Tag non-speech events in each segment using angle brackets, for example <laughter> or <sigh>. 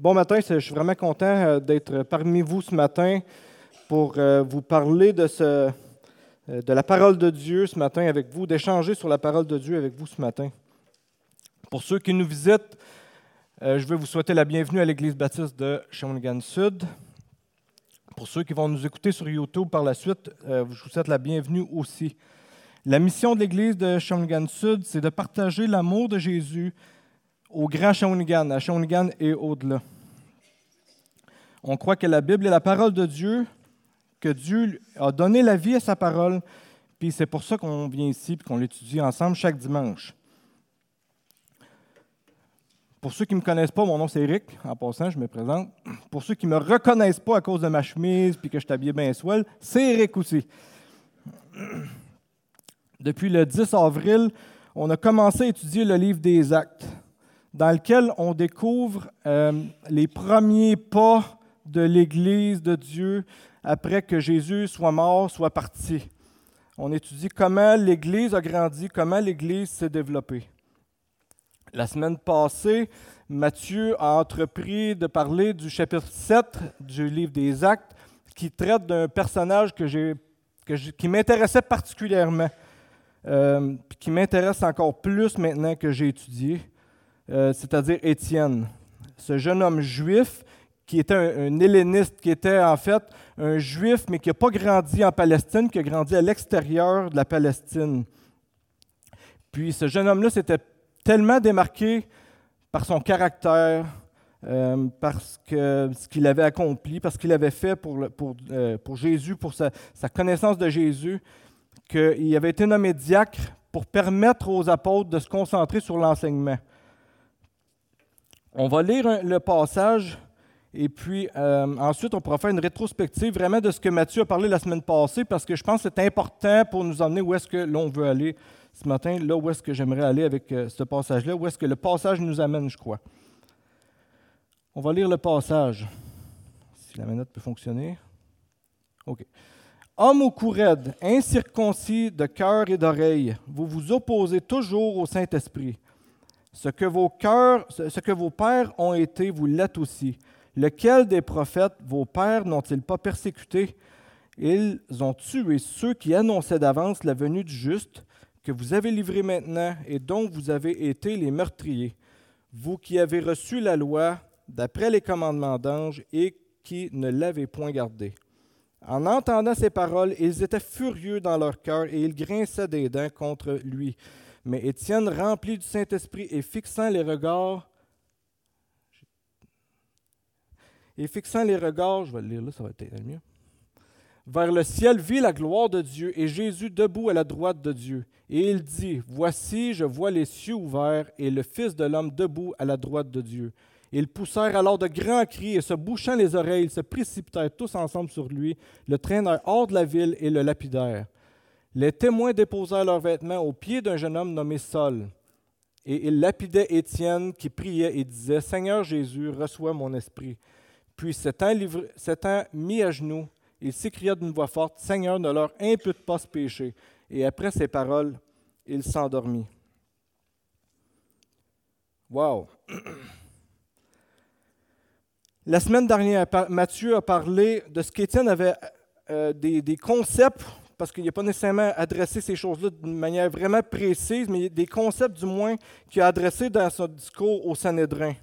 Bon matin, je suis vraiment content euh, d'être parmi vous ce matin pour euh, vous parler euh, de la parole de Dieu ce matin avec vous, d'échanger sur la parole de Dieu avec vous ce matin. Pour ceux qui nous visitent, je veux vous souhaiter la bienvenue à l'Église baptiste de Shawinigan Sud. Pour ceux qui vont nous écouter sur YouTube par la suite, je vous souhaite la bienvenue aussi. La mission de l'Église de Shawinigan Sud, c'est de partager l'amour de Jésus au Grand Shawinigan, à Shawinigan et au-delà. On croit que la Bible est la parole de Dieu, que Dieu a donné la vie à sa parole, puis c'est pour ça qu'on vient ici et qu'on l'étudie ensemble chaque dimanche. Pour ceux qui ne me connaissent pas, mon nom c'est Eric. En passant, je me présente. Pour ceux qui ne me reconnaissent pas à cause de ma chemise puis que je t'habille bien swell, c'est Eric aussi. Depuis le 10 avril, on a commencé à étudier le livre des Actes, dans lequel on découvre euh, les premiers pas de l'Église de Dieu après que Jésus soit mort, soit parti. On étudie comment l'Église a grandi, comment l'Église s'est développée. La semaine passée, Matthieu a entrepris de parler du chapitre 7 du livre des Actes, qui traite d'un personnage qui m'intéressait particulièrement. Euh, qui m'intéresse encore plus maintenant que j'ai étudié, euh, c'est-à-dire Étienne. Ce jeune homme juif qui était un, helléniste, qui était en fait un juif, mais qui n'a pas grandi en Palestine, qui a grandi à l'extérieur de la Palestine. Puis ce jeune homme-là s'était tellement démarqué par son caractère, euh, parce ce qu'il avait accompli, parce qu'il avait fait pour, pour Jésus, pour sa, connaissance de Jésus, qu'il avait été nommé diacre pour permettre aux apôtres de se concentrer sur l'enseignement. On va lire le passage et puis euh, ensuite on pourra faire une rétrospective vraiment de ce que Matthieu a parlé la semaine passée parce que je pense que c'est important pour nous emmener où est-ce que l'on veut aller ce matin, là où est-ce que j'aimerais aller avec euh, ce passage-là, où est-ce que le passage nous amène, je crois. On va lire le passage. Si la manette peut fonctionner. OK. Homme au cou raide, incirconcis de cœur et d'oreille, vous vous opposez toujours au Saint-Esprit. Ce que vos pères ont été, vous l'êtes aussi. Lequel des prophètes vos pères n'ont-ils pas persécuté? Ils ont tué ceux qui annonçaient d'avance la venue du juste, que vous avez livré maintenant et dont vous avez été les meurtriers. Vous qui avez reçu la loi d'après les commandements d'anges et qui ne l'avez point gardée. En entendant ces paroles, ils étaient furieux dans leur cœur et ils grinçaient des dents contre lui. Mais Étienne, rempli du Saint-Esprit et fixant les regards, et fixant les regards, je vais le là, ça va être mieux, vers le ciel, vit la gloire de Dieu et Jésus debout à la droite de Dieu. Et il dit, Voici, je vois les cieux ouverts et le Fils de l'homme debout à la droite de Dieu. Ils poussèrent alors de grands cris et se bouchant les oreilles, ils se précipitèrent tous ensemble sur lui, le traînèrent hors de la ville et le lapidèrent. Les témoins déposèrent leurs vêtements aux pieds d'un jeune homme nommé Saul. Et ils lapidaient Étienne qui priait et disait Seigneur Jésus, reçois mon esprit. Puis, s'étant, mis à genoux, il s'écria d'une voix forte Seigneur, ne leur impute pas ce péché. Et après ces paroles, il s'endormit. Wow! La semaine dernière, Mathieu a parlé de ce qu'Étienne avait euh, des, concepts, parce qu'il n'a pas nécessairement adressé ces choses-là d'une manière vraiment précise, mais des concepts du moins qu'il a adressés dans son discours au Sanhédrin.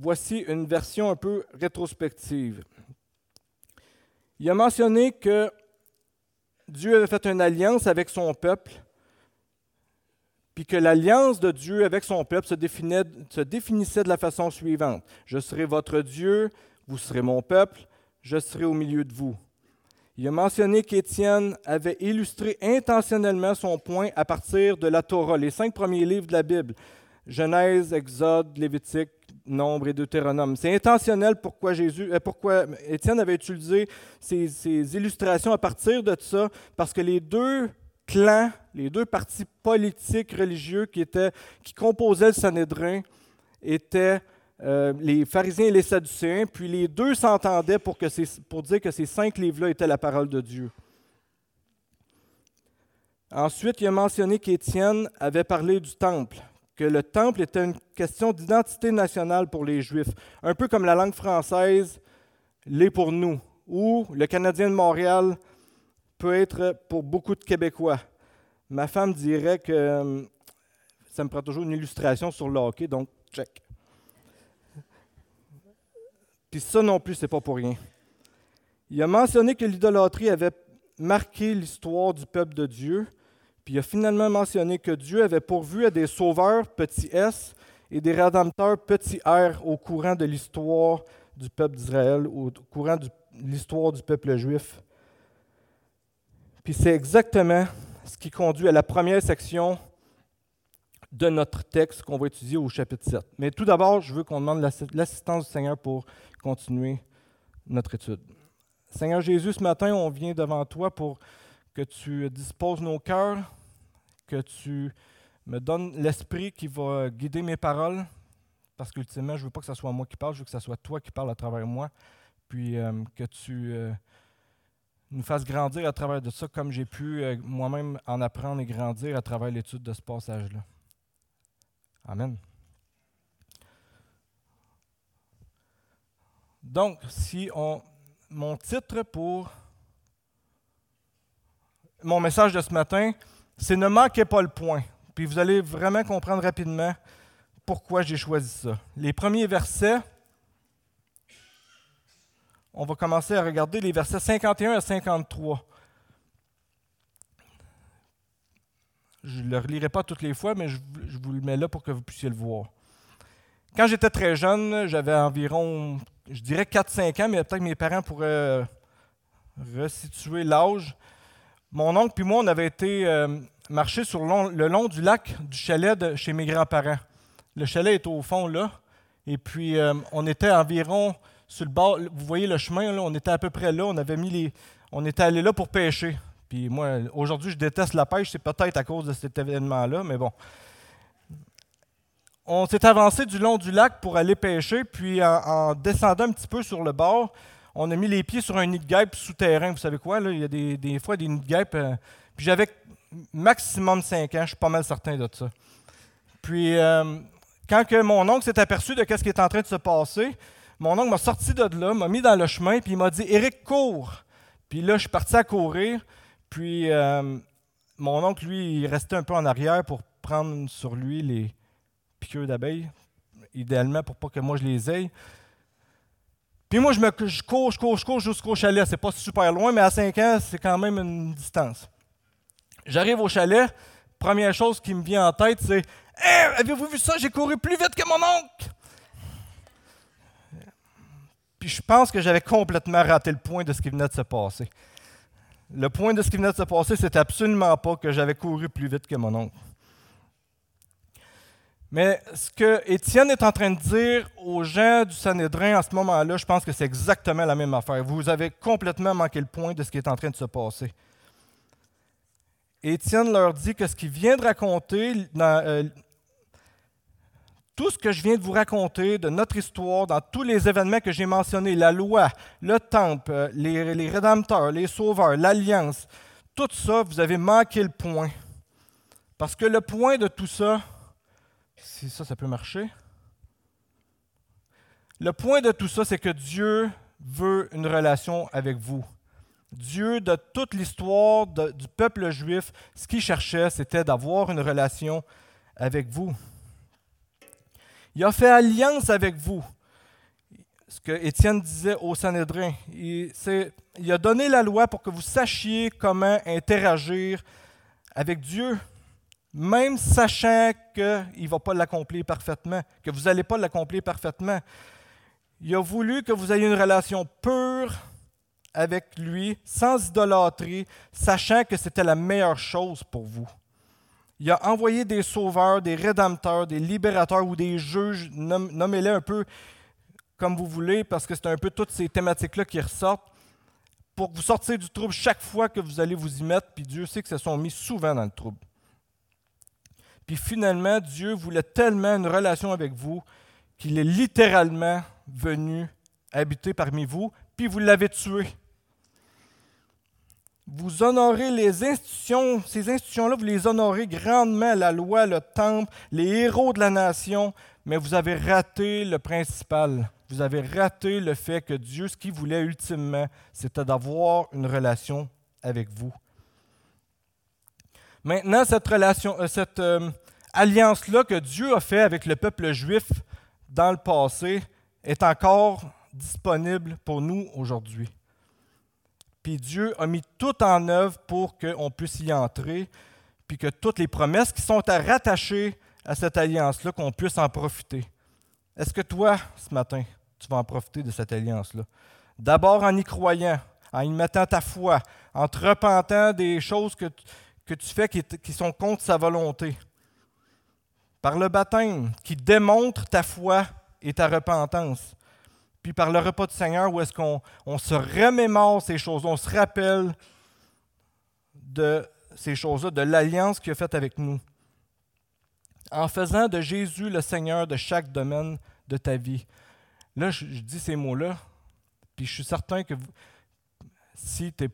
Voici une version un peu rétrospective. Il a mentionné que Dieu avait fait une alliance avec son peuple puis que l'alliance de Dieu avec son peuple se, se, définissait de la façon suivante. Je serai votre Dieu, vous serez mon peuple, je serai au milieu de vous. Il a mentionné qu'Étienne avait illustré intentionnellement son point à partir de la Torah, les cinq premiers livres de la Bible, Genèse, Exode, Lévitique, Nombre et Deutéronome. C'est intentionnel pourquoi, euh, Étienne avait utilisé ces, illustrations à partir de ça, parce que les deux clans, les deux partis politiques religieux qui, qui composaient le Sanhédrin étaient euh, les pharisiens et les sadducéens, puis les deux s'entendaient pour, dire que ces cinq livres-là étaient la parole de Dieu. Ensuite, il a mentionné qu'Étienne avait parlé du temple, que le temple était une question d'identité nationale pour les Juifs, un peu comme la langue française l'est pour nous, ou le Canadien de Montréal peut être pour beaucoup de Québécois. Ma femme dirait que euh, ça me prend toujours une illustration sur le hockey, donc check. Puis ça non plus, c'est pas pour rien. Il a mentionné que l'idolâtrie avait marqué l'histoire du peuple de Dieu, puis il a finalement mentionné que Dieu avait pourvu à des sauveurs, petit s, et des rédempteurs, petit r, au courant de l'histoire du peuple d'Israël, au courant de l'histoire du peuple juif. Puis c'est exactement ce qui conduit à la première section de notre texte qu'on va étudier au chapitre 7. Mais tout d'abord, je veux qu'on demande l'assistance du Seigneur pour continuer notre étude. Seigneur Jésus, ce matin, on vient devant toi pour que tu disposes nos cœurs, que tu me donnes l'esprit qui va guider mes paroles, parce qu'ultimement, je ne veux pas que ce soit moi qui parle, je veux que ce soit toi qui parles à travers moi, puis euh, que tu euh, nous fasses grandir à travers de ça, comme j'ai pu euh, moi-même en apprendre et grandir à travers l'étude de ce passage-là. Amen. Donc, si on, mon titre pour mon message de ce matin, c'est Ne manquez pas le point. Puis vous allez vraiment comprendre rapidement pourquoi j'ai choisi ça. Les premiers versets, on va commencer à regarder les versets 51 à 53. Je ne le relirai pas toutes les fois, mais je, vous le mets là pour que vous puissiez le voir. Quand j'étais très jeune, j'avais environ, je dirais 4-5 ans, mais peut-être mes parents pourraient resituer l'âge. Mon oncle puis moi, on avait été euh, marcher sur le long, du lac du chalet de chez mes grands-parents. Le chalet est au fond là. Et puis, euh, on était environ sur le bord. Vous voyez le chemin, là, on était à peu près là. On avait mis les. On était allé là pour pêcher. Moi, aujourd'hui, je déteste la pêche. C'est peut-être à cause de cet événement-là, mais bon. On s'est avancé du long du lac pour aller pêcher. Puis, en, descendant un petit peu sur le bord, on a mis les pieds sur un nid de guêpe souterrain. Vous savez quoi? Il y a des, fois des nids de guêpe. Euh, puis j'avais maximum 5 ans, je suis pas mal certain de ça. Puis, euh, quand que mon oncle s'est aperçu de ce qui est en train de se passer, mon oncle m'a sorti de là, m'a mis dans le chemin, puis il m'a dit Éric, cours. Puis là, je suis parti à courir. Puis, euh, mon oncle, lui, il restait un peu en arrière pour prendre sur lui les piqûres d'abeilles, idéalement pour pas que moi je les aille. Puis moi, je, me, je cours, je cours, je cours jusqu'au chalet. C'est pas super loin, mais à 5 ans, c'est quand même une distance. J'arrive au chalet, première chose qui me vient en tête, c'est Hey, avez-vous vu ça? J'ai couru plus vite que mon oncle! Puis je pense que j'avais complètement raté le point de ce qui venait de se passer. Le point de ce qui venait de se passer, c'était absolument pas que j'avais couru plus vite que mon oncle. Mais ce que Étienne est en train de dire aux gens du Sanhédrin en ce moment-là, je pense que c'est exactement la même affaire. Vous avez complètement manqué le point de ce qui est en train de se passer. Étienne leur dit que ce qu'il vient de raconter, euh, tout ce que je viens de vous raconter de notre histoire, dans tous les événements que j'ai mentionnés, la loi, le temple, euh, les, les rédempteurs, les sauveurs, l'alliance, tout ça, vous avez manqué le point. Parce que le point de tout ça, si ça, ça peut marcher, le point de tout ça, c'est que Dieu veut une relation avec vous. Dieu, de toute l'histoire du peuple juif, ce qu'il cherchait, c'était d'avoir une relation avec vous. Il a fait alliance avec vous. Ce que Étienne disait au Sanhédrin. Il, il a donné la loi pour que vous sachiez comment interagir avec Dieu, même sachant qu'il ne va pas l'accomplir parfaitement, que vous n'allez pas l'accomplir parfaitement. Il a voulu que vous ayez une relation pure avec lui, sans idolâtrie, sachant que c'était la meilleure chose pour vous. Il a envoyé des sauveurs, des rédempteurs, des libérateurs ou des juges, nommez-les un peu comme vous voulez, parce que c'est un peu toutes ces thématiques-là qui ressortent, pour vous sortir du trouble chaque fois que vous allez vous y mettre, puis Dieu sait que se sont mis souvent dans le trouble. Puis finalement, Dieu voulait tellement une relation avec vous qu'il est littéralement venu habiter parmi vous, puis vous l'avez tué. Vous honorez les institutions, ces institutions-là, vous les honorez grandement, la loi, le temple, les héros de la nation, mais vous avez raté le principal. Vous avez raté le fait que Dieu, ce qu'il voulait ultimement, c'était d'avoir une relation avec vous. Maintenant, cette relation, euh, cette euh, alliance-là que Dieu a fait avec le peuple juif dans le passé est encore disponible pour nous aujourd'hui. Puis Dieu a mis tout en œuvre pour qu'on puisse y entrer, puis que toutes les promesses qui sont à rattacher à cette alliance-là, qu'on puisse en profiter. Est-ce que toi, ce matin, tu vas en profiter de cette alliance-là? D'abord en y croyant, en y mettant ta foi, en te repentant des choses que, tu fais qui, qui sont contre sa volonté. Par le baptême qui démontre ta foi et ta repentance. Puis par le repas du Seigneur, où est-ce qu'on on se remémore ces choses, on se rappelle de ces choses-là, de l'alliance qu'il a faite avec nous en faisant de Jésus le Seigneur de chaque domaine de ta vie. Là, je, dis ces mots-là, puis je suis certain que si tu es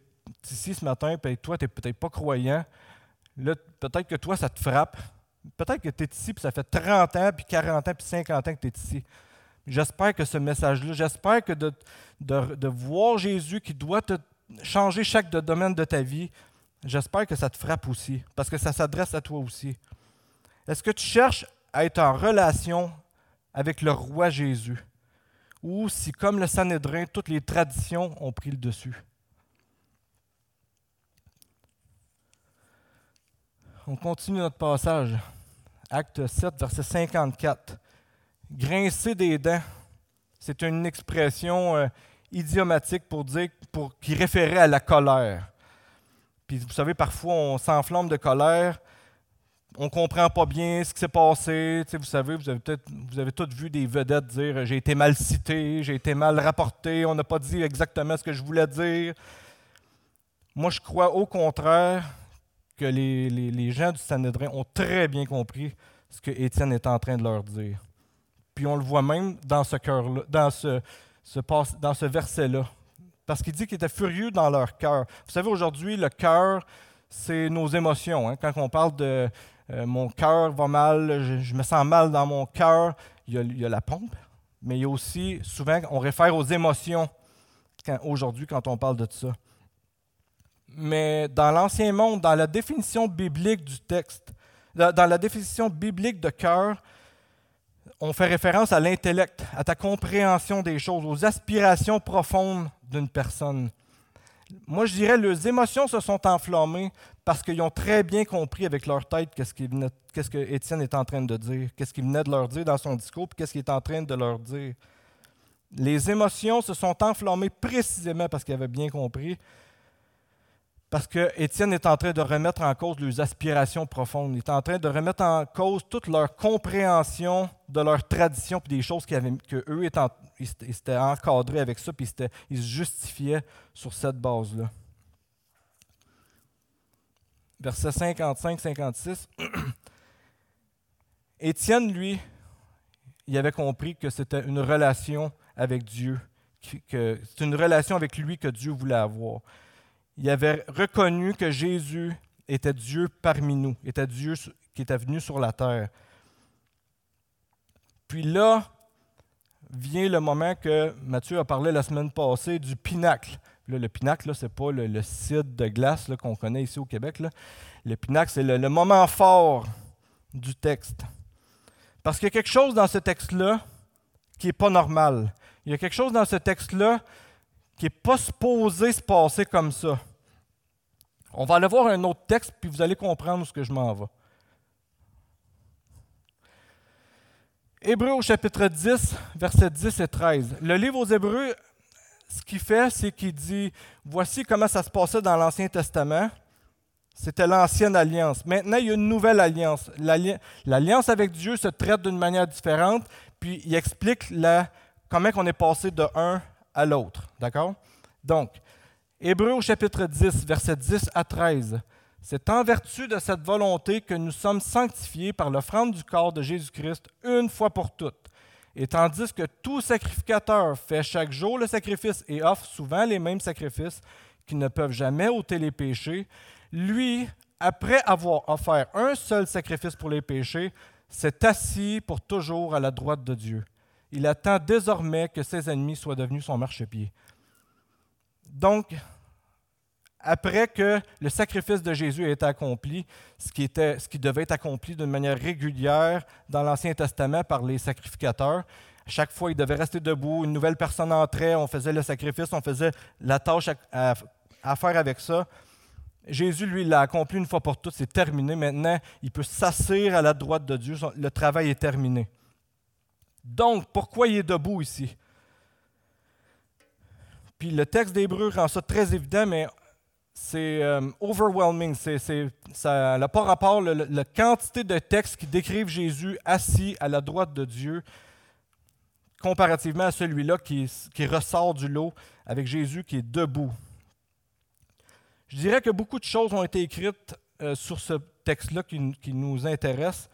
ici ce matin, puis toi, tu n'es peut-être pas croyant, là, peut-être que toi, ça te frappe. Peut-être que tu es ici, puis ça fait 30 ans, puis 40 ans, puis 50 ans que tu es ici. J'espère que ce message-là, j'espère que de, de, voir Jésus qui doit te changer chaque domaine de ta vie, j'espère que ça te frappe aussi, parce que ça s'adresse à toi aussi. Est-ce que tu cherches à être en relation avec le roi Jésus? Ou si, comme le Sanhédrin, toutes les traditions ont pris le dessus? On continue notre passage. Acte 7, verset 54. Grincer des dents, c'est une expression euh, idiomatique pour dire, qui référait à la colère. Puis vous savez, parfois on s'enflamme de colère on ne comprend pas bien ce qui s'est passé. vous savez, vous avez peut-être vous avez tous vu des vedettes dire j'ai été mal cité, j'ai été mal rapporté, on n'a pas dit exactement ce que je voulais dire. Moi, je crois au contraire que les, gens du Sanhédrin ont très bien compris ce que Étienne est en train de leur dire. Puis on le voit même dans ce cœur-là, dans ce, dans ce verset-là. Parce qu'il dit qu'il était furieux dans leur cœur. Vous savez, aujourd'hui, le cœur, c'est nos émotions. Hein. Quand on parle de euh, mon cœur va mal, je, me sens mal dans mon cœur. Il, y a la pompe, mais il y a aussi, souvent, on réfère aux émotions aujourd'hui quand on parle de ça. Mais dans l'Ancien Monde, dans la définition biblique du texte, dans la définition biblique de cœur, on fait référence à l'intellect, à ta compréhension des choses, aux aspirations profondes d'une personne. Moi, je dirais, leurs émotions se sont enflammées parce qu'ils ont très bien compris avec leur tête qu'est-ce, qu'est-ce que Étienne est en train de dire, qu'est-ce qu'il venait de leur dire dans son discours, puis qu'est-ce qu'il est en train de leur dire. Les émotions se sont enflammées précisément parce qu'ils avaient bien compris, parce que Étienne est en train de remettre en cause leurs aspirations profondes. Il est en train de remettre en cause toute leur compréhension de leur tradition puis des choses qu'eux que étaient, encadrés avec ça, puis ils se justifiaient sur cette base-là. Verset 55-56. <clears throat> Étienne, lui, il avait compris que c'était une relation avec Dieu, que c'est une relation avec lui que Dieu voulait avoir il avait reconnu que Jésus était Dieu parmi nous, était Dieu qui était venu sur la terre. Puis là vient le moment que Matthieu a parlé la semaine passée du pinacle. le pinacle, ce n'est pas le, site de glace qu'on connaît ici au Québec. Le pinacle, c'est le, le, moment fort du texte. Parce qu'il y a quelque chose dans ce texte-là qui n'est pas normal. Il y a quelque chose dans ce texte-là qui n'est pas supposé se passer comme ça. On va aller voir un autre texte, puis vous allez comprendre ce que je m'en vais. Hébreux au chapitre 10, versets 10 et 13. Le livre aux Hébreux, ce qu'il fait, c'est qu'il dit, voici comment ça se passait dans l'Ancien Testament. C'était l'ancienne alliance. Maintenant, il y a une nouvelle alliance. L'alliance avec Dieu se traite d'une manière différente, puis il explique comment on est passé de un à l'autre. D'accord? Donc, Hébreu au chapitre 10, versets 10 à 13. C'est en vertu de cette volonté que nous sommes sanctifiés par l'offrande du corps de Jésus-Christ une fois pour toutes. Et tandis que tout sacrificateur fait chaque jour le sacrifice et offre souvent les mêmes sacrifices, qui ne peuvent jamais ôter les péchés, lui, après avoir offert un seul sacrifice pour les péchés, s'est assis pour toujours à la droite de Dieu. Il attend désormais que ses ennemis soient devenus son marchepied. Donc, après que le sacrifice de Jésus ait été accompli, ce qui, était, ce qui devait être accompli d'une manière régulière dans l'Ancien Testament par les sacrificateurs, chaque fois, il devait rester debout, une nouvelle personne entrait, on faisait le sacrifice, on faisait la tâche à, faire avec ça. Jésus, lui, l'a accompli une fois pour toutes, c'est terminé. Maintenant, il peut s'asseoir à la droite de Dieu, le travail est terminé. Donc, pourquoi il est debout ici? Puis le texte d'Hébreu rend ça très évident, mais c'est euh, overwhelming. ça n'a pas rapport, la quantité de textes qui décrivent Jésus assis à la droite de Dieu, comparativement à celui-là qui, ressort du lot avec Jésus qui est debout. Je dirais que beaucoup de choses ont été écrites euh, sur ce texte-là qui, nous intéresse,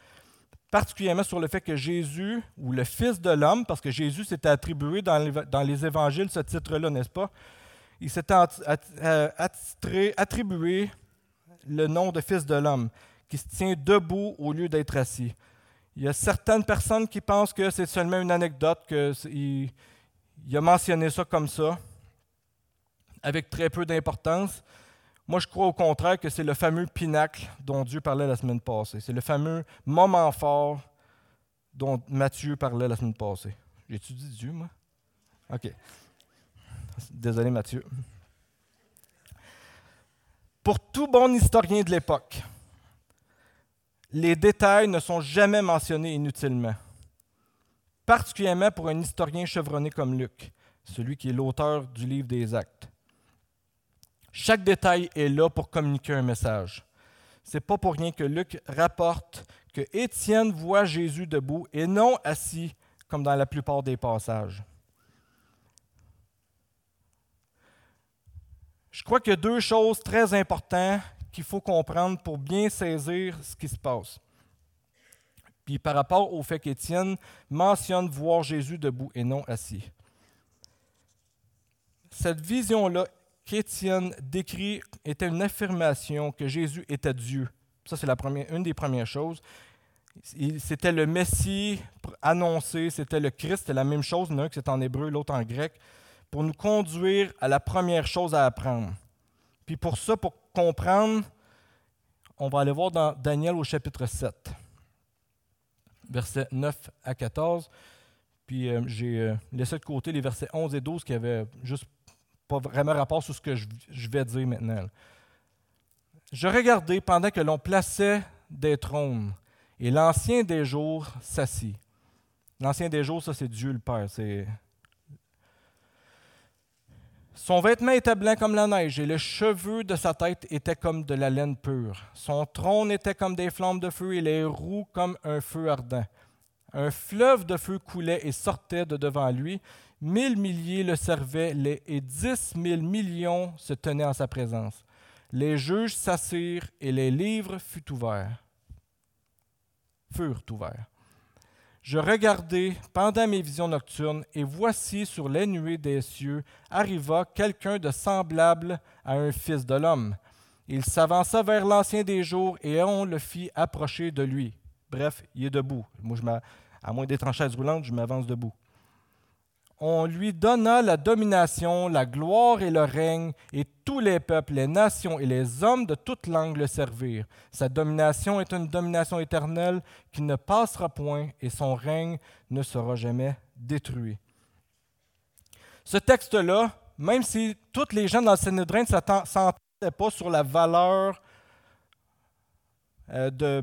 particulièrement sur le fait que Jésus, ou le Fils de l'homme, parce que Jésus s'était attribué dans les, évangiles ce titre-là, n'est-ce pas? Il s'était euh, attribué le nom de Fils de l'homme, qui se tient debout au lieu d'être assis. Il y a certaines personnes qui pensent que c'est seulement une anecdote, qu'il il a mentionné ça comme ça, avec très peu d'importance. Moi, je crois au contraire que c'est le fameux pinacle dont Dieu parlait la semaine passée. C'est le fameux moment fort dont Matthieu parlait la semaine passée. J'ai-tu dit Dieu, moi? OK. Désolé, Mathieu. Pour tout bon historien de l'époque, les détails ne sont jamais mentionnés inutilement, particulièrement pour un historien chevronné comme Luc, celui qui est l'auteur du livre des Actes. Chaque détail est là pour communiquer un message. C'est pas pour rien que Luc rapporte que Étienne voit Jésus debout et non assis comme dans la plupart des passages. Je crois qu'il y a deux choses très importantes qu'il faut comprendre pour bien saisir ce qui se passe. Puis par rapport au fait qu'Étienne mentionne voir Jésus debout et non assis. Cette vision-là qu'Étienne décrit était une affirmation que Jésus était Dieu. Ça, c'est la première, une des premières choses. C'était le Messie annoncé, c'était le Christ, c'était la même chose, l'un qui c'est en hébreu, l'autre en grec, pour nous conduire à la première chose à apprendre. Puis pour ça, pour comprendre, on va aller voir dans Daniel au chapitre 7, versets 9 à 14. Puis euh, j'ai euh, laissé de côté les versets 11 et 12 qui avaient juste pas vraiment rapport sur ce que je, vais dire maintenant. Je regardais pendant que l'on plaçait des trônes et l'ancien des jours s'assit. L'ancien des jours, ça c'est Dieu le Père, son vêtement était blanc comme la neige et le cheveu de sa tête était comme de la laine pure. Son trône était comme des flammes de feu et les roues comme un feu ardent. Un fleuve de feu coulait et sortait de devant lui. Mille milliers le servaient et dix mille millions se tenaient en sa présence. Les juges s'assirent et les livres furent ouverts. Furent ouverts. Je regardai pendant mes visions nocturnes, et voici sur les nuées des cieux arriva quelqu'un de semblable à un fils de l'homme. Il s'avança vers l'ancien des jours, et on le fit approcher de lui. Bref, il est debout. À moins d'être en chaise roulante, je m'avance debout on lui donna la domination, la gloire et le règne, et tous les peuples, les nations et les hommes de toute langue le servirent. Sa domination est une domination éternelle qui ne passera point, et son règne ne sera jamais détruit. Ce texte-là, même si toutes les gens dans le Sanhédrin ne s'entendaient pas sur la valeur euh, de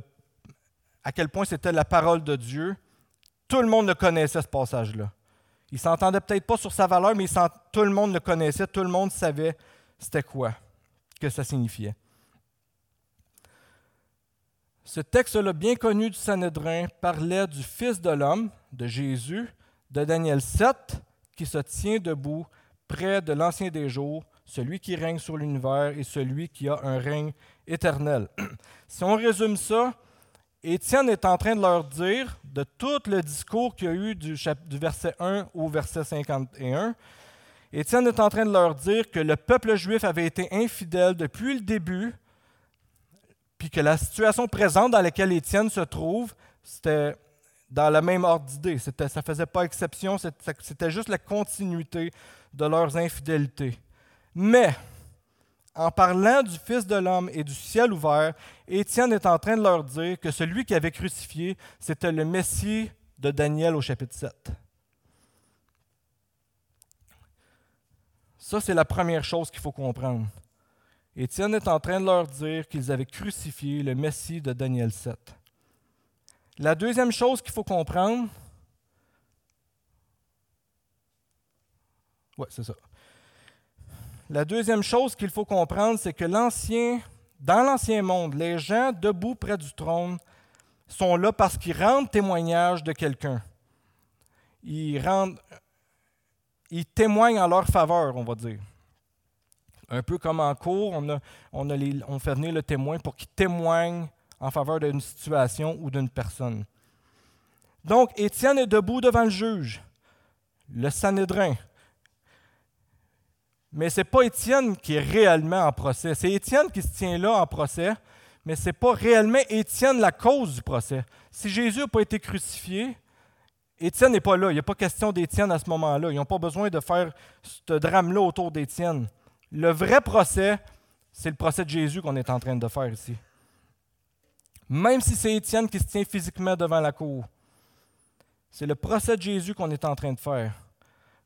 à quel point c'était la parole de Dieu, tout le monde le connaissait, ce passage-là. Il s'entendait peut-être pas sur sa valeur, mais tout le monde le connaissait, tout le monde savait c'était quoi, que ça signifiait. Ce texte-là, bien connu du Sanhédrin, parlait du Fils de l'homme, de Jésus, de Daniel 7, qui se tient debout près de l'Ancien des jours, celui qui règne sur l'univers et celui qui a un règne éternel. <clears throat> si on résume ça, Étienne est en train de leur dire, de tout le discours qu'il y a eu du, verset 1 au verset 51, Étienne est en train de leur dire que le peuple juif avait été infidèle depuis le début, puis que la situation présente dans laquelle Étienne se trouve, c'était dans la même ordre d'idée. Ça ne faisait pas exception, c'était juste la continuité de leurs infidélités. Mais, en parlant du Fils de l'homme et du ciel ouvert, Étienne est en train de leur dire que celui qui avait crucifié, c'était le Messie de Daniel au chapitre 7. Ça, c'est la première chose qu'il faut comprendre. Étienne est en train de leur dire qu'ils avaient crucifié le Messie de Daniel 7. La deuxième chose qu'il faut comprendre, ouais, c'est ça. La deuxième chose qu'il faut comprendre, c'est que l'ancien, dans l'ancien monde, les gens debout près du trône sont là parce qu'ils rendent témoignage de quelqu'un. Ils témoignent en leur faveur, on va dire. Un peu comme en cours, on fait venir le témoin pour qu'il témoigne en faveur d'une situation ou d'une personne. Donc, Étienne est debout devant le juge, le Sanhédrin. Mais ce n'est pas Étienne qui est réellement en procès. C'est Étienne qui se tient là en procès, mais ce n'est pas réellement Étienne la cause du procès. Si Jésus n'a pas été crucifié, Étienne n'est pas là. Il n'y a pas question d'Étienne à ce moment-là. Ils n'ont pas besoin de faire ce drame-là autour d'Étienne. Le vrai procès, c'est le procès de Jésus qu'on est en train de faire ici même si c'est Étienne qui se tient physiquement devant la cour. C'est le procès de Jésus qu'on est en train de faire.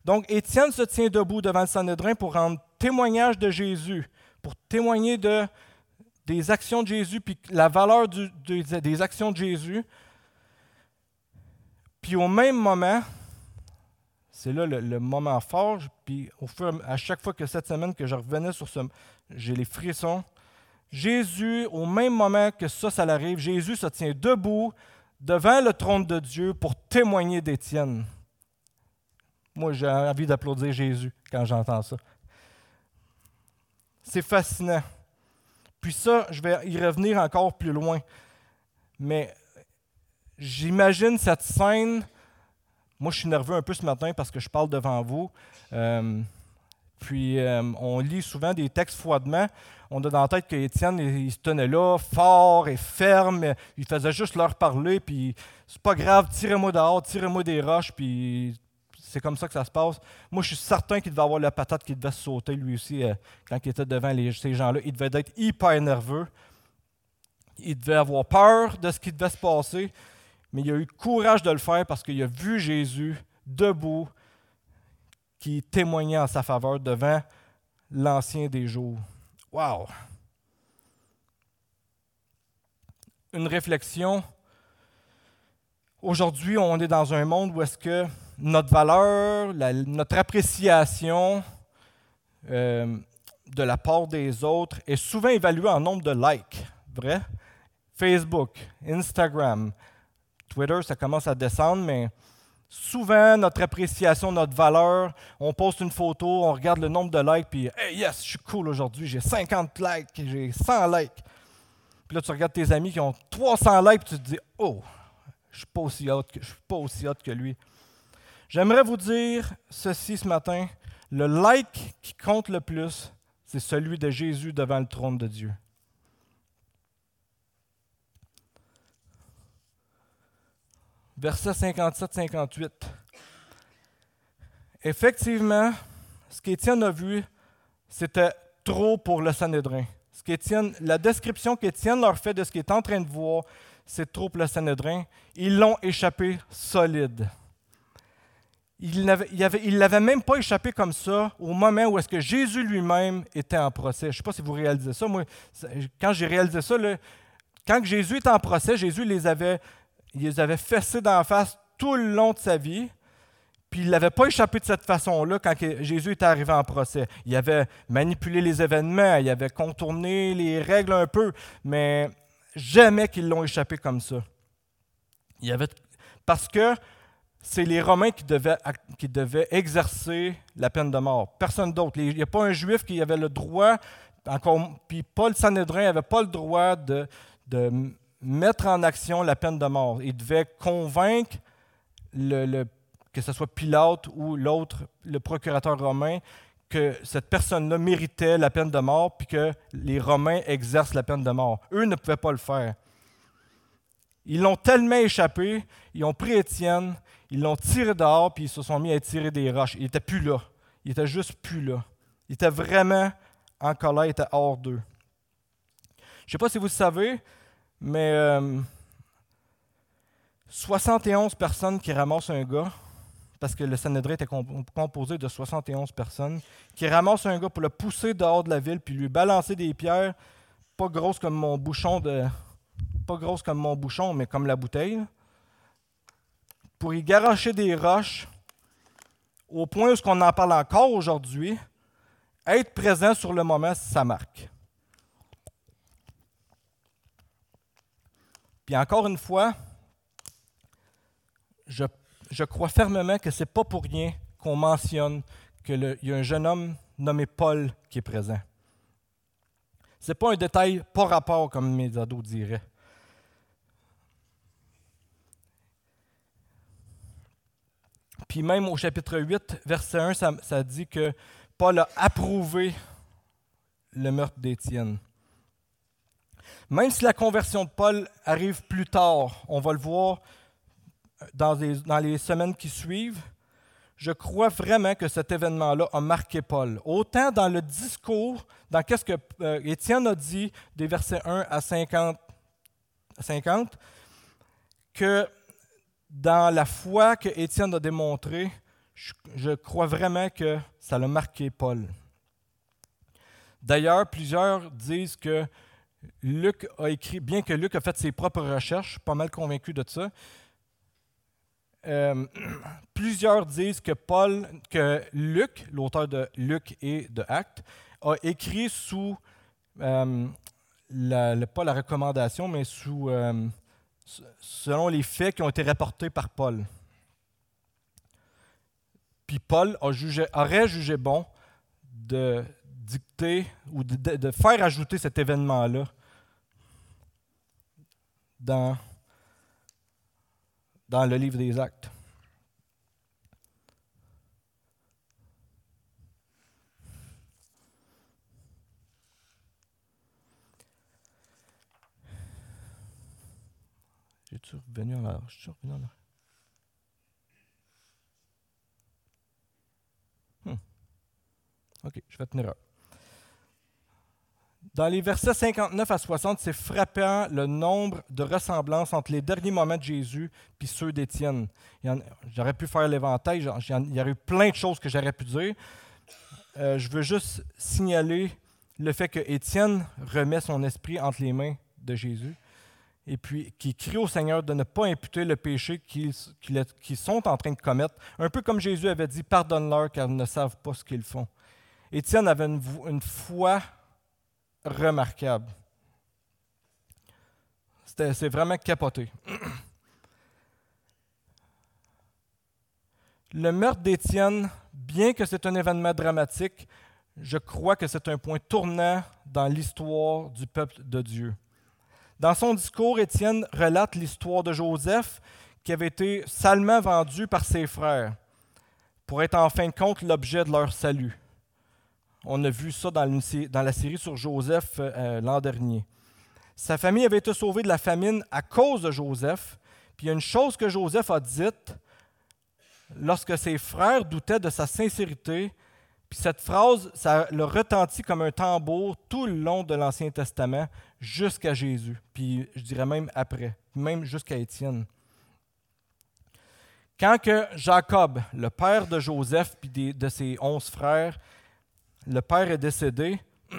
Donc, Étienne se tient debout devant le Sanhédrin pour rendre témoignage de Jésus, pour témoigner de, des actions de Jésus, puis la valeur des actions de Jésus. Puis au même moment, c'est là le, moment fort, puis au fur, à chaque fois que cette semaine que je revenais sur ce, j'ai les frissons, Jésus, au même moment que ça, ça arrive, Jésus se tient debout devant le trône de Dieu pour témoigner d'Étienne. Moi, j'ai envie d'applaudir Jésus quand j'entends ça. C'est fascinant. Puis ça, je vais y revenir encore plus loin. Mais j'imagine cette scène. Moi, je suis nerveux un peu ce matin parce que je parle devant vous. Euh, puis euh, on lit souvent des textes froidement. On a dans la tête qu'Étienne, il, se tenait là, fort et ferme. Il faisait juste leur parler, puis c'est pas grave, tirez-moi dehors, tirez-moi des roches, puis c'est comme ça que ça se passe. Moi, je suis certain qu'il devait avoir la patate qui devait sauter lui aussi euh, quand il était devant ces gens-là. Il devait être hyper nerveux. Il devait avoir peur de ce qui devait se passer, mais il a eu courage de le faire parce qu'il a vu Jésus debout, qui témoignait en sa faveur devant l'ancien des jours. Wow! Une réflexion. Aujourd'hui, on est dans un monde où est-ce que notre valeur, notre appréciation euh, de la part des autres est souvent évaluée en nombre de likes, vrai? Facebook, Instagram, Twitter, ça commence à descendre, mais Souvent, notre appréciation, notre valeur, on poste une photo, on regarde le nombre de likes, puis hey, yes, je suis cool aujourd'hui, j'ai 50 likes, j'ai 100 likes. Puis là, tu regardes tes amis qui ont 300 likes, puis tu te dis oh, je ne suis pas aussi hot que lui. J'aimerais vous dire ceci ce matin le like qui compte le plus, c'est celui de Jésus devant le trône de Dieu. versets 57-58. Effectivement, ce qu'Étienne a vu, c'était trop pour le Sanhédrin. Ce qu'Étienne, la description qu'Étienne leur fait de ce qu'il est en train de voir, c'est trop pour le Sanhédrin. Ils l'ont échappé solide. Il l'avait même pas échappé comme ça au moment où est-ce que Jésus lui-même était en procès. Je ne sais pas si vous réalisez ça. Moi, quand j'ai réalisé ça, quand Jésus était en procès, Jésus les avait il les avait fessés d'en face tout le long de sa vie. Puis il n'avait pas échappé de cette façon-là quand Jésus était arrivé en procès. Il avait manipulé les événements, il avait contourné les règles un peu, mais jamais qu'ils l'ont échappé comme ça. Il avait, parce que c'est les Romains qui devaient, exercer la peine de mort. Personne d'autre. Il n'y a pas un juif qui avait le droit, encore, puis Paul Sanhédrin n'avait pas le droit de, mettre en action la peine de mort. Il devait convaincre que ce soit Pilate ou l'autre, le procurateur romain, que cette personne-là méritait la peine de mort, puis que les Romains exercent la peine de mort. Eux ne pouvaient pas le faire. Ils l'ont tellement échappé, ils ont pris Étienne, ils l'ont tiré dehors, puis ils se sont mis à tirer des roches. Il n'était plus là. Il était juste plus là. Il était vraiment en colère, il était hors d'eux. Je ne sais pas si vous le savez, mais 71 euh, personnes qui ramassent un gars, parce que le Sanhédrin était composé de 71 personnes, qui ramassent un gars pour le pousser dehors de la ville, puis lui balancer des pierres, pas grosses comme mon bouchon de. Pas grosses comme mon bouchon, mais comme la bouteille, pour y garocher des roches, au point où ce qu'on en parle encore aujourd'hui, être présent sur le moment, ça marque. Puis encore une fois, je, crois fermement que ce n'est pas pour rien qu'on mentionne qu'il y a un jeune homme nommé Paul qui est présent. Ce n'est pas un détail pas rapport, comme mes ados diraient. Puis même au chapitre 8, verset 1, ça, dit que Paul a approuvé le meurtre d'Étienne. Même si la conversion de Paul arrive plus tard, on va le voir dans les, dans les semaines qui suivent, je crois vraiment que cet événement-là a marqué Paul. Autant dans le discours, dans qu'est-ce que euh, Étienne a dit des versets 1 à 50, 50 que dans la foi que Étienne a démontrée, je, je crois vraiment que ça l'a marqué Paul. D'ailleurs, plusieurs disent que Luc a écrit, bien que Luc a fait ses propres recherches, pas mal convaincu de ça, euh, <clears throat> plusieurs disent que Paul, que Luc, l'auteur de Luc et de Actes, a écrit sous, euh, pas la recommandation, mais sous, euh, selon les faits qui ont été rapportés par Paul. Puis Paul aurait jugé bon de dicter ou de, faire ajouter cet événement-là dans, dans le livre des actes. J'ai-tu revenu en Je suis revenu en OK, je vais tenir Dans les versets 59 à 60, c'est frappant le nombre de ressemblances entre les derniers moments de Jésus et ceux d'Étienne. J'aurais pu faire l'éventail, il y aurait eu plein de choses que j'aurais pu dire. Euh, je veux juste signaler le fait que Étienne remet son esprit entre les mains de Jésus et puis qui crie au Seigneur de ne pas imputer le péché qu'ils sont en train de commettre, un peu comme Jésus avait dit, pardonne-leur car ils ne savent pas ce qu'ils font. Étienne avait une, foi remarquable. C'est vraiment capoté. <clears throat> Le meurtre d'Étienne, bien que c'est un événement dramatique, je crois que c'est un point tournant dans l'histoire du peuple de Dieu. Dans son discours, Étienne relate l'histoire de Joseph qui avait été salement vendu par ses frères pour être en fin de compte l'objet de leur salut. On a vu ça dans, la série sur Joseph euh, euh, l'an dernier. Sa famille avait été sauvée de la famine à cause de Joseph. Puis il y a une chose que Joseph a dite lorsque ses frères doutaient de sa sincérité. Puis cette phrase, ça le retentit comme un tambour tout le long de l'Ancien Testament jusqu'à Jésus. Puis je dirais même après, même jusqu'à Étienne. Quand que Jacob, le père de Joseph puis de ses onze frères, le père est décédé, <clears throat>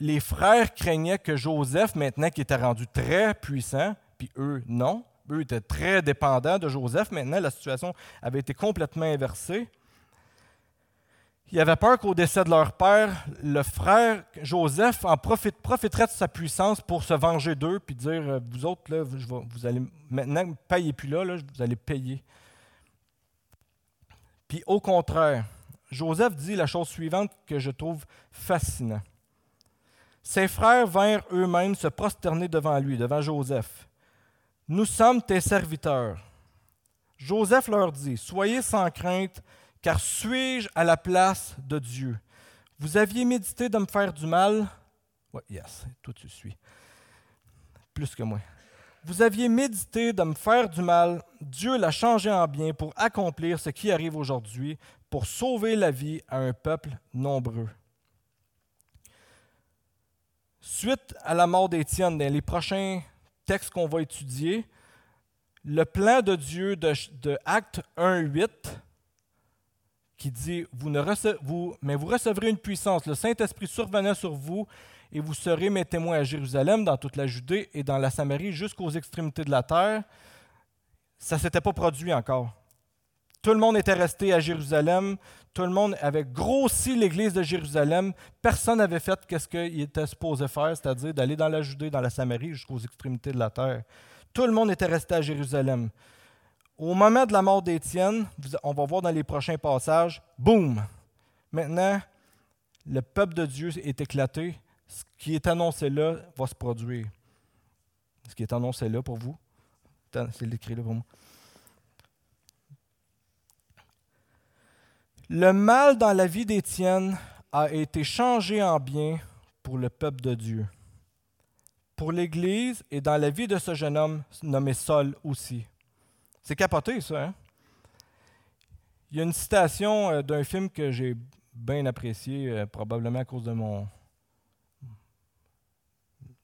les frères craignaient que Joseph, maintenant qui était rendu très puissant, puis eux, non, eux étaient très dépendants de Joseph, maintenant la situation avait été complètement inversée. Ils avaient peur qu'au décès de leur père, le frère Joseph en profiterait de sa puissance pour se venger d'eux, puis dire euh, Vous autres, là, vous, allez maintenant, payez plus là, là, vous allez payer. Puis au contraire, Joseph dit la chose suivante que je trouve fascinante. Ses frères vinrent eux-mêmes se prosterner devant lui, devant Joseph. Nous sommes tes serviteurs. Joseph leur dit, Soyez sans crainte, car suis-je à la place de Dieu? Vous aviez médité de me faire du mal? Oui, yes, toi tu suis. Plus que moi. Vous aviez médité de me faire du mal, Dieu l'a changé en bien pour accomplir ce qui arrive aujourd'hui, pour sauver la vie à un peuple nombreux. Suite à la mort d'Étienne, dans les prochains textes qu'on va étudier, le plan de Dieu de, de Acte 1.8 qui dit vous Mais vous recevrez une puissance, le Saint-Esprit survenant sur vous, et vous serez mes témoins à Jérusalem, dans toute la Judée et dans la Samarie, jusqu'aux extrémités de la terre. Ça ne s'était pas produit encore. Tout le monde était resté à Jérusalem. Tout le monde avait grossi l'église de Jérusalem. Personne n'avait fait ce qu'il était supposé faire, c'est-à-dire d'aller dans la Judée, dans la Samarie, jusqu'aux extrémités de la terre. Tout le monde était resté à Jérusalem. Au moment de la mort d'Étienne, on va voir dans les prochains passages, boum! Maintenant, le peuple de Dieu est éclaté. Ce qui est annoncé là va se produire. Ce qui est annoncé là pour vous, c'est écrit là pour moi. Le mal dans la vie d'Étienne a été changé en bien pour le peuple de Dieu. Pour l'Église et dans la vie de ce jeune homme nommé Saul aussi. C'est capoté, ça. Hein? Il y a une citation euh, d'un film que j'ai bien apprécié, euh, probablement à cause de mon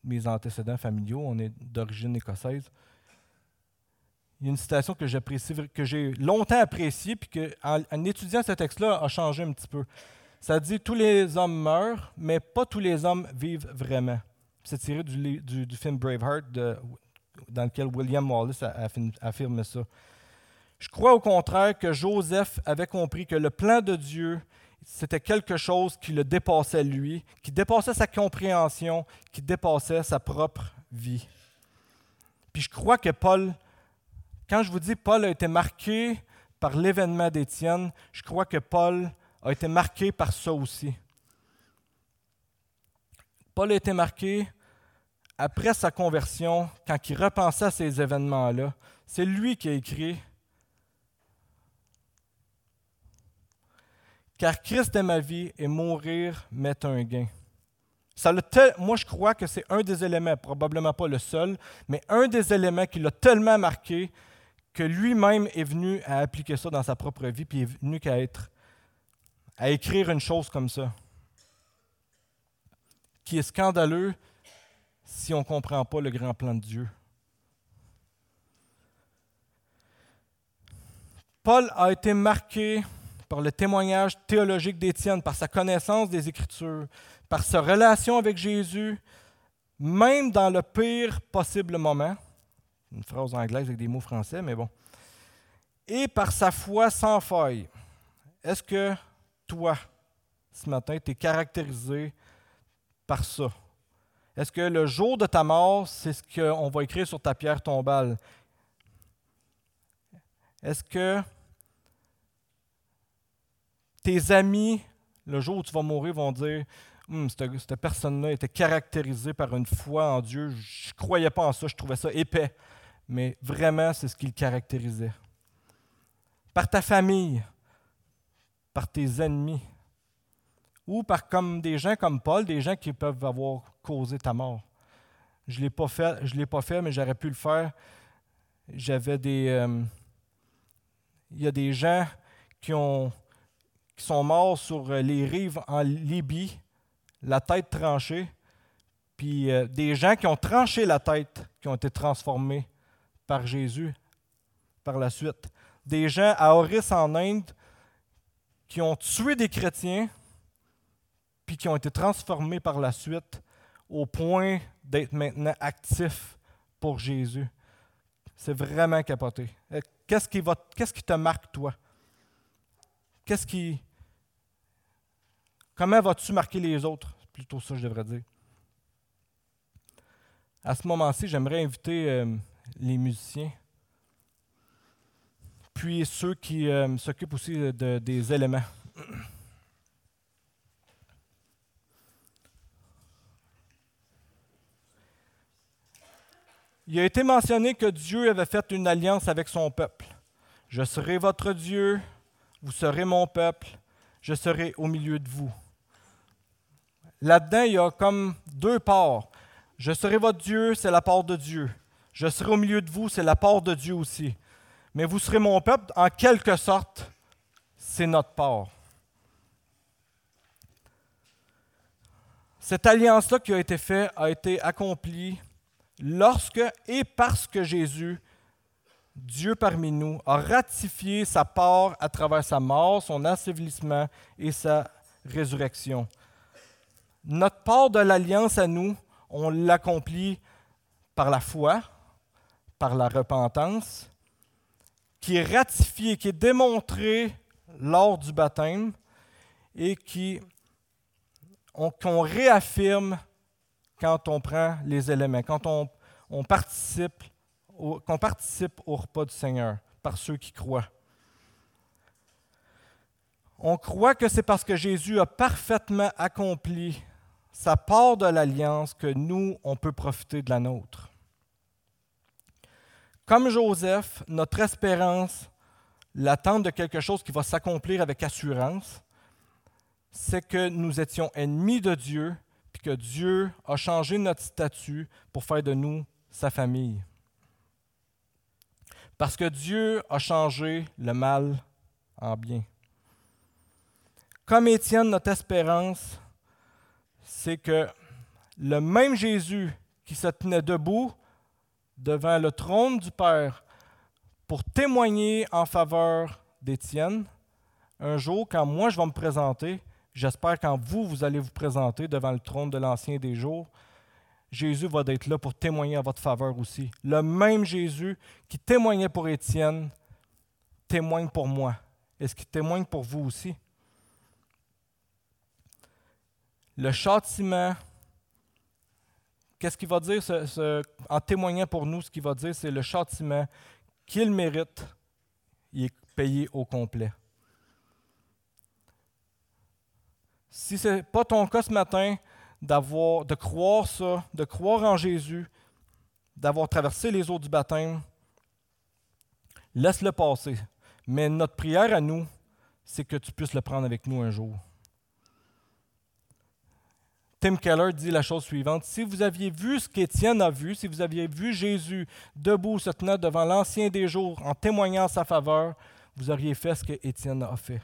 mes antécédents familiaux. On est d'origine écossaise. Il y a une citation que j'apprécie, que j'ai longtemps appréciée, puis que, en, étudiant ce texte-là, a changé un petit peu. Ça dit Tous les hommes meurent, mais pas tous les hommes vivent vraiment. C'est tiré du, du, film Braveheart de, dans lequel William Wallace affirme ça. Je crois au contraire que Joseph avait compris que le plan de Dieu, c'était quelque chose qui le dépassait lui, qui dépassait sa compréhension, qui dépassait sa propre vie. Puis je crois que Paul, quand je vous dis Paul a été marqué par l'événement d'Étienne, je crois que Paul a été marqué par ça aussi. Paul a été marqué après sa conversion, quand il repensait à ces événements-là, c'est lui qui a écrit Car Christ est ma vie et mourir m'est un gain. Ça moi, je crois que c'est un des éléments, probablement pas le seul, mais un des éléments qui l'a tellement marqué que lui-même est venu à appliquer ça dans sa propre vie, puis est venu qu'à être, à écrire une chose comme ça, qui est scandaleux, si on ne comprend pas le grand plan de Dieu. Paul a été marqué par le témoignage théologique d'Étienne, par sa connaissance des Écritures, par sa relation avec Jésus, même dans le pire possible moment. Une phrase anglaise avec des mots français, mais bon. Et par sa foi sans faille. Est-ce que toi, ce matin, tu es caractérisé par ça? Est-ce que le jour de ta mort, c'est ce qu'on va écrire sur ta pierre tombale? Est-ce que tes amis, le jour où tu vas mourir, vont dire hum, cette, personne-là était caractérisée par une foi en Dieu, je ne croyais pas en ça, je trouvais ça épais. Mais vraiment, c'est ce qui caractérisait. Par ta famille, par tes ennemis, ou par comme des gens comme Paul, des gens qui peuvent avoir causé ta mort. Je ne l'ai pas fait, je l'ai pas fait, mais j'aurais pu le faire. J'avais des. Euh, il y a des gens qui, ont, qui sont morts sur les rives en Libye, la tête tranchée, puis euh, des gens qui ont tranché la tête, qui ont été transformés par Jésus par la suite. Des gens à Oris en Inde qui ont tué des chrétiens, puis qui ont été transformés par la suite au point d'être maintenant actifs pour Jésus. C'est vraiment capoté. Euh, qu'est-ce qui, va, qu'est-ce qui te marque, toi? Qu'est-ce qui. Comment vas-tu marquer les autres? C'est plutôt ça, je devrais dire. À ce moment-ci, j'aimerais inviter euh, les musiciens, puis ceux qui euh, s'occupent aussi des éléments. <clears throat> il a été mentionné que Dieu avait fait une alliance avec son peuple. Je serai votre Dieu, vous serez mon peuple, je serai au milieu de vous. Là-dedans, il y a comme deux parts. Je serai votre Dieu, c'est la part de Dieu. Je serai au milieu de vous, c'est la part de Dieu aussi. Mais vous serez mon peuple, en quelque sorte, c'est notre part. Cette alliance-là qui a été faite a été accomplie lorsque et parce que Jésus, Dieu parmi nous, a ratifié sa part à travers sa mort, son assavelissement et sa résurrection. Notre part de l'alliance à nous, on l'accomplit par la foi, par la repentance, qui est ratifiée, qui est démontrée lors du baptême et qui qu'on réaffirme quand on prend les éléments, quand on, participe, qu'on participe au repas du Seigneur par ceux qui croient. On croit que c'est parce que Jésus a parfaitement accompli sa part de l'alliance que nous, on peut profiter de la nôtre. Comme Joseph, notre espérance, l'attente de quelque chose qui va s'accomplir avec assurance, c'est que nous étions ennemis de Dieu, que Dieu a changé notre statut pour faire de nous sa famille. Parce que Dieu a changé le mal en bien. Comme Étienne, notre espérance, c'est que le même Jésus qui se tenait debout devant le trône du Père pour témoigner en faveur d'Étienne, un jour, quand moi je vais me présenter, j'espère quand vous, vous allez vous présenter devant le trône de l'Ancien des jours, Jésus va être là pour témoigner en votre faveur aussi. Le même Jésus qui témoignait pour Étienne témoigne pour moi. Est-ce qu'il témoigne pour vous aussi? le châtiment, qu'est-ce qu'il va dire? En témoignant pour nous? Ce qu'il va dire, c'est le châtiment qu'il mérite, il est payé au complet. Si ce n'est pas ton cas ce matin, d'avoir, de croire ça, de croire en Jésus, d'avoir traversé les eaux du baptême, laisse-le passer. Mais notre prière à nous, c'est que tu puisses le prendre avec nous un jour. Tim Keller dit la chose suivante. Si vous aviez vu ce qu'Étienne a vu, si vous aviez vu Jésus debout se tenant devant l'ancien des jours en témoignant sa faveur, vous auriez fait ce qu'Étienne a fait.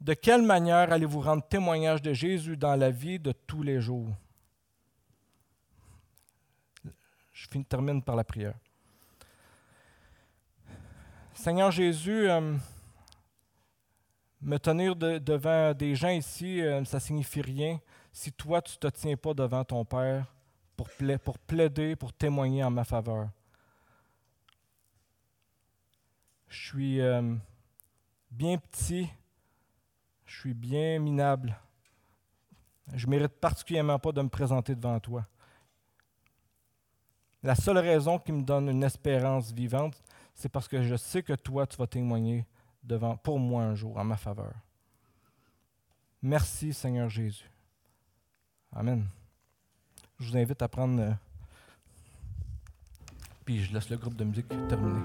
De quelle manière allez-vous rendre témoignage de Jésus dans la vie de tous les jours? Je termine par la prière. Seigneur Jésus, euh, me tenir devant des gens ici, euh, ça ne signifie rien si toi, tu ne te tiens pas devant ton Père pour, plaider, pour témoigner en ma faveur. Je suis euh, bien petit, je suis bien minable. Je ne mérite particulièrement pas de me présenter devant toi. La seule raison qui me donne une espérance vivante, c'est parce que je sais que toi, tu vas témoigner devant, pour moi un jour en ma faveur. Merci Seigneur Jésus. Amen. Je vous invite à prendre... Euh, puis je laisse le groupe de musique terminer.